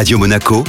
Radio Monaco,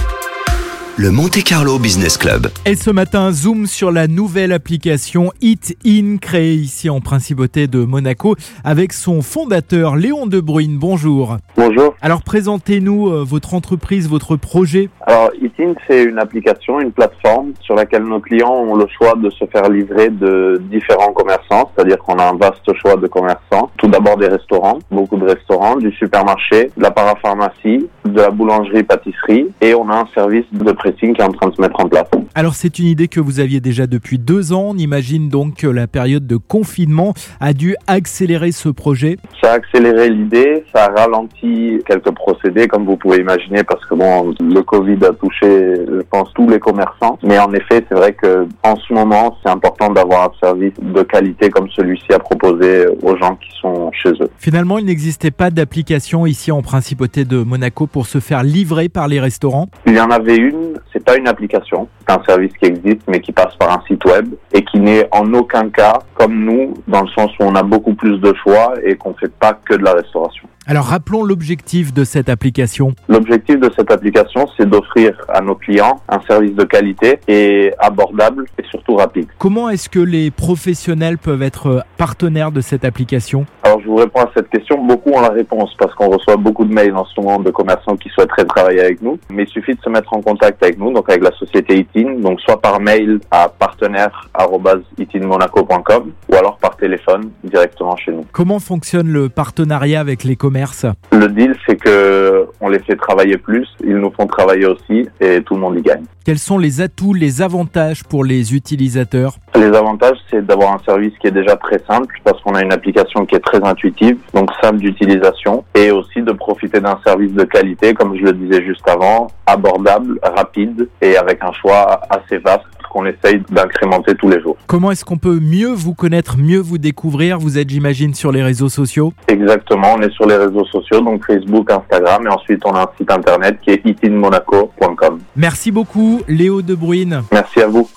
le Monte Carlo Business Club. Et ce matin, zoom sur la nouvelle application Eat In, créée ici en Principauté de Monaco, avec son fondateur Léon De Bruyne. Bonjour. Bonjour. Alors présentez-nous euh, votre entreprise, votre projet. Alors, Eatin, c'est une application, une plateforme sur laquelle nos clients ont le choix de se faire livrer de différents commerçants, c'est-à-dire qu'on a un vaste choix de commerçants. Tout d'abord des restaurants, beaucoup de restaurants, du supermarché, de la parapharmacie, de la boulangerie-pâtisserie, et on a un service de pressing qui est en train de se mettre en place. Alors c'est une idée que vous aviez déjà depuis deux ans. On imagine donc que la période de confinement a dû accélérer ce projet. Ça a accéléré l'idée, ça a ralenti quelques procédés, comme vous pouvez imaginer, parce que bon, le Covid a touché, je pense, tous les commerçants. Mais en effet, c'est vrai que en ce moment, c'est important d'avoir un service de qualité comme celui-ci à proposer aux gens qui sont chez eux. Finalement, il n'existait pas d'application ici en Principauté de Monaco pour se faire livrer par les restaurants. Il y en avait une, c'est pas une application, c'est un service qui existe mais qui passe par un site web et qui n'est en aucun cas comme nous, dans le sens où on a beaucoup plus de choix et qu'on fait pas que de la restauration. Alors rappelons l'objectif de cette application. L'objectif de cette application, c'est d'offrir à nos clients un service de qualité et abordable et surtout rapide. Comment est-ce que les professionnels peuvent être partenaires de cette application? Alors je vous réponds à cette question. Beaucoup ont la réponse parce qu'on reçoit beaucoup de mails en ce moment de commerçants qui souhaiteraient travailler avec nous. Mais il suffit de se mettre en contact avec nous, donc avec la société ITIN, donc soit par mail à partenaire@itinmonaco.com ou alors par téléphone directement chez nous. Comment fonctionne le partenariat avec les commerces? Le deal, c'est que on les fait travailler plus, ils nous font travailler aussi et tout le monde y gagne. Quels sont les atouts, les avantages pour les utilisateurs? Les avantages, c'est d'avoir un service qui est déjà très simple parce qu'on a une application qui est très intuitive, donc simple d'utilisation, et aussi de profiter d'un service de qualité, comme je le disais juste avant, abordable, rapide et avec un choix assez vaste qu'on essaye d'incrémenter tous les jours. Comment est-ce qu'on peut mieux vous connaître, mieux vous découvrir? Vous êtes, j'imagine, sur les réseaux sociaux? Exactement, on est sur les réseaux sociaux, donc Facebook, Instagram, et ensuite on a un site internet qui est itinmonaco.com. Merci beaucoup, Léo De Bruyne. Merci à vous.